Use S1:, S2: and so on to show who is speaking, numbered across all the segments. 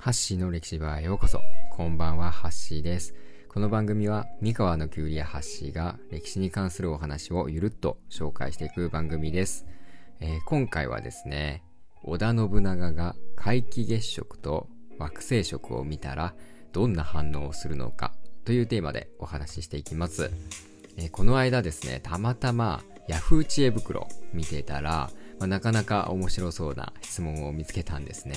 S1: ハッシーの歴史バーへようこそ。こんばんは、ハッシーです。この番組は、三河のキュウリやハッシーが歴史に関するお話をゆるっと紹介していく番組です。えー今回はですね、織田信長が皆既月食と惑星食を見たらどんな反応をするのかというテーマでお話ししていきます。えーこの間ですね、たまたま Yahoo 知恵袋見てたら、まあなかなか面白そうな質問を見つけたんですね。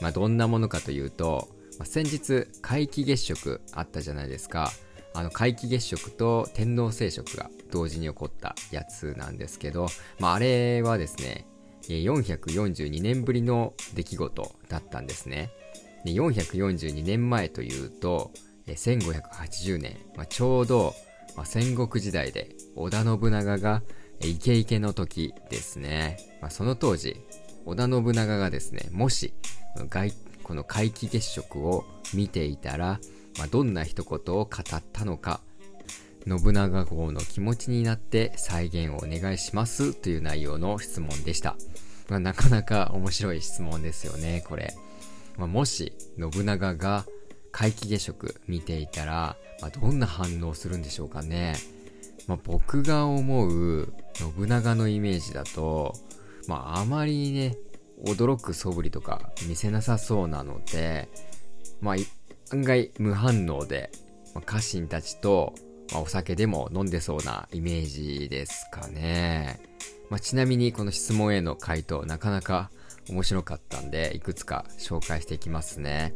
S1: まあ、どんなものかというと、まあ先日皆既月食あったじゃないですか。あの皆既月食と天王星食が同時に起こったやつなんですけど、まあ、あれはですね、442年ぶりの出来事だったんですね。で442年前というと、1580年、まあ、ちょうど、まあ、戦国時代で織田信長がイケイケの時ですね。まあ、その当時、織田信長がですね、もし、この皆既月食を見ていたら、まあ、どんな一言を語ったのか、信長公の気持ちになって再現をお願いしますという内容の質問でした。まあ、なかなか面白い質問ですよね、これ。まあ、もし信長が皆既月食見ていたら、まあ、どんな反応するんでしょうかね。まあ、僕が思う信長のイメージだと、まあ、あまりね、驚く素振りとか見せなさそうなので、まあ、案外無反応で、まあ、家臣たちと、まあ、お酒でも飲んでそうなイメージですかね。まあ、ちなみにこの質問への回答なかなか面白かったんで、いくつか紹介していきますね。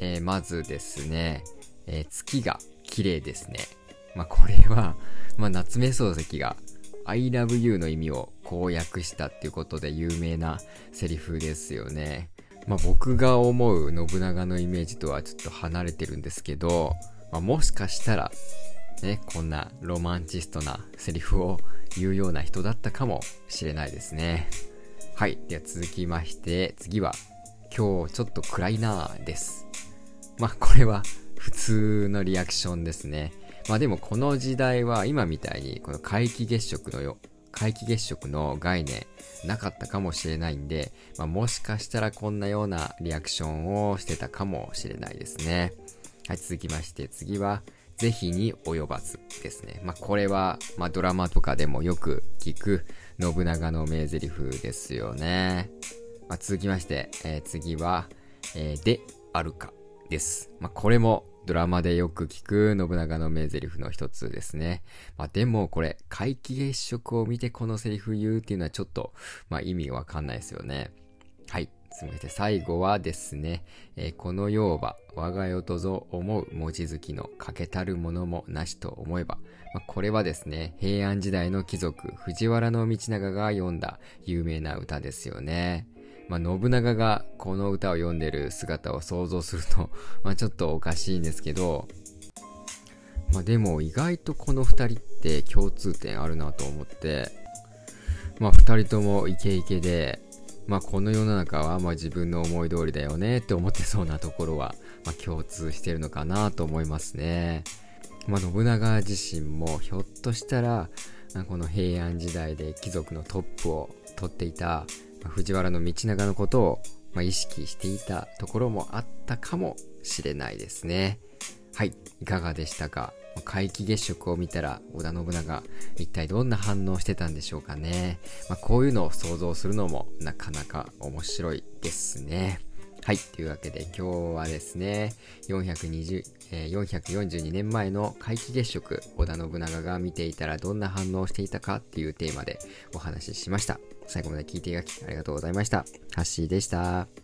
S1: えーまずですね、えー月が綺麗ですね。まあ、これは、ま、夏目漱石が I love you の意味を公約したっていうことで有名なセリフですよね。まあ、僕が思う信長のイメージとはちょっと離れてるんですけど、まあ、もしかしたら、ね、こんなロマンチストなセリフを言うような人だったかもしれないですね。はい。では続きまして、次は、今日ちょっと暗いなぁです。まあ、これは普通のリアクションですね。まあでもこの時代は今みたいにこの皆既月食のよ、皆既月食の概念なかったかもしれないんで、まあもしかしたらこんなようなリアクションをしてたかもしれないですね。はい、続きまして次は、是非に及ばずですね。まあこれは、まあドラマとかでもよく聞く信長の名台詞ですよね。まあ、続きまして、えー次は、えーであるかです。まあ、これもドラマでよく聞く信長の名台詞の一つですね。まあ、でもこれ、皆既月食を見てこのセリフ言うっていうのはちょっと、まあ、意味わかんないですよね。はい。続きまして最後はですね、えーこの世は我が世とぞ思う文字好きの欠けたるものもなしと思えば、まあ、これはですね、平安時代の貴族藤原道長が読んだ有名な歌ですよね。まあ、信長がこの歌を読んでる姿を想像すると、ま、ちょっとおかしいんですけど、まあ、でも意外とこの二人って共通点あるなと思って、まあ、二人ともイケイケで、まあ、この世の中はま自分の思い通りだよねって思ってそうなところは、ま、共通してるのかなと思いますね。まあ、信長自身もひょっとしたら、この平安時代で貴族のトップを取っていた、藤原道長のことを、まあ、意識していたところもあったかもしれないですね。はい、いかがでしたか？皆既月食を見たら織田信長一体どんな反応してたんでしょうかね？まあ、こういうのを想像するのもなかなか面白いですね。はい。というわけで今日はですね、420、えー442年前の皆既月食、織田信長が見ていたらどんな反応をしていたかっていうテーマでお話ししました。最後まで聞いていただきありがとうございました。ハッシーでした。